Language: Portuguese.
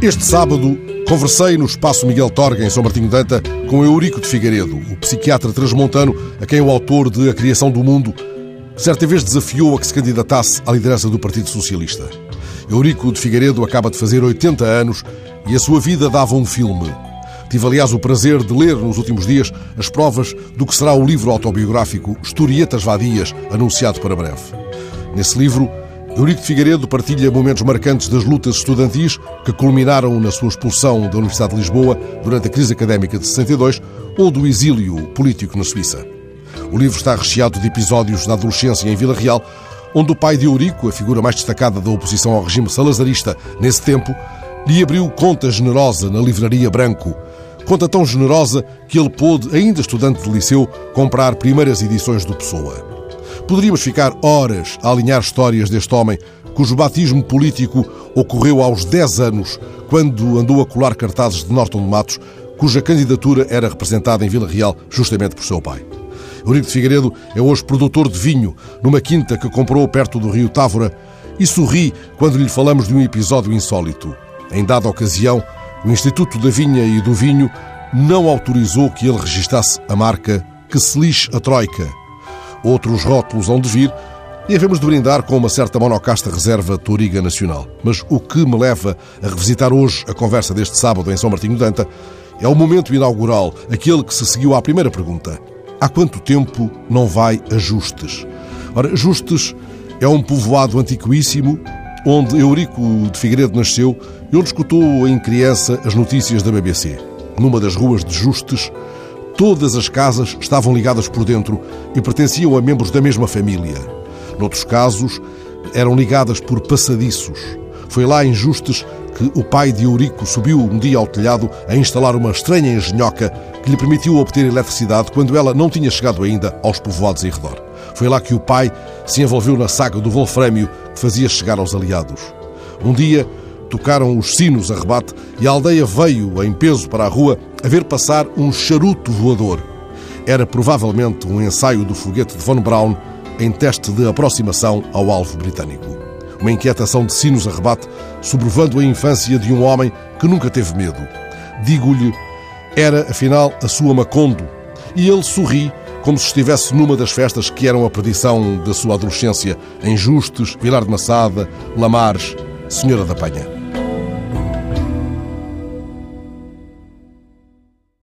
Este sábado conversei no espaço Miguel Torga, em São Martinho Danta, com Eurico de Figueiredo, o psiquiatra transmontano a quem o autor de A Criação do Mundo certa vez desafiou a que se candidatasse à liderança do Partido Socialista. Eurico de Figueiredo acaba de fazer 80 anos e a sua vida dava um filme. Tive, aliás, o prazer de ler nos últimos dias as provas do que será o livro autobiográfico Historietas Vadias, anunciado para breve. Nesse livro, Eurico Figueiredo partilha momentos marcantes das lutas estudantis que culminaram na sua expulsão da Universidade de Lisboa durante a crise académica de 62 ou do exílio político na Suíça. O livro está recheado de episódios da adolescência em Vila Real, onde o pai de Eurico, a figura mais destacada da oposição ao regime salazarista nesse tempo, lhe abriu conta generosa na livraria Branco. Conta tão generosa que ele pôde, ainda estudante de liceu, comprar primeiras edições do Pessoa. Poderíamos ficar horas a alinhar histórias deste homem, cujo batismo político ocorreu aos 10 anos, quando andou a colar cartazes de Norton de Matos, cuja candidatura era representada em Vila Real justamente por seu pai. Eurico de Figueiredo é hoje produtor de vinho numa quinta que comprou perto do rio Távora e sorri quando lhe falamos de um episódio insólito. Em dada ocasião, o Instituto da Vinha e do Vinho não autorizou que ele registasse a marca Que se lixe a Troika, outros rótulos hão de vir e havemos de brindar com uma certa monocasta reserva Toriga Nacional. Mas o que me leva a revisitar hoje a conversa deste sábado em São Martinho Danta é o momento inaugural, aquele que se seguiu à primeira pergunta. Há quanto tempo não vai a Justes? Ora, Justes é um povoado antiquíssimo onde Eurico de Figueiredo nasceu e onde escutou em criança as notícias da BBC. Numa das ruas de Justes, Todas as casas estavam ligadas por dentro e pertenciam a membros da mesma família. Noutros casos, eram ligadas por passadiços. Foi lá em Justes que o pai de Eurico subiu um dia ao telhado a instalar uma estranha engenhoca que lhe permitiu obter eletricidade quando ela não tinha chegado ainda aos povoados em redor. Foi lá que o pai se envolveu na saga do Wolframio que fazia chegar aos aliados. Um dia, tocaram os sinos a rebate e a aldeia veio, em peso para a rua, a ver passar um charuto voador. Era provavelmente um ensaio do foguete de Von Braun em teste de aproximação ao alvo britânico. Uma inquietação de sinos a rebate, sobrevando a infância de um homem que nunca teve medo. Digo-lhe, era afinal a sua Macondo, e ele sorri como se estivesse numa das festas que eram a perdição da sua adolescência, em Justes, Vilar de Massada, Lamares, Senhora da Penha.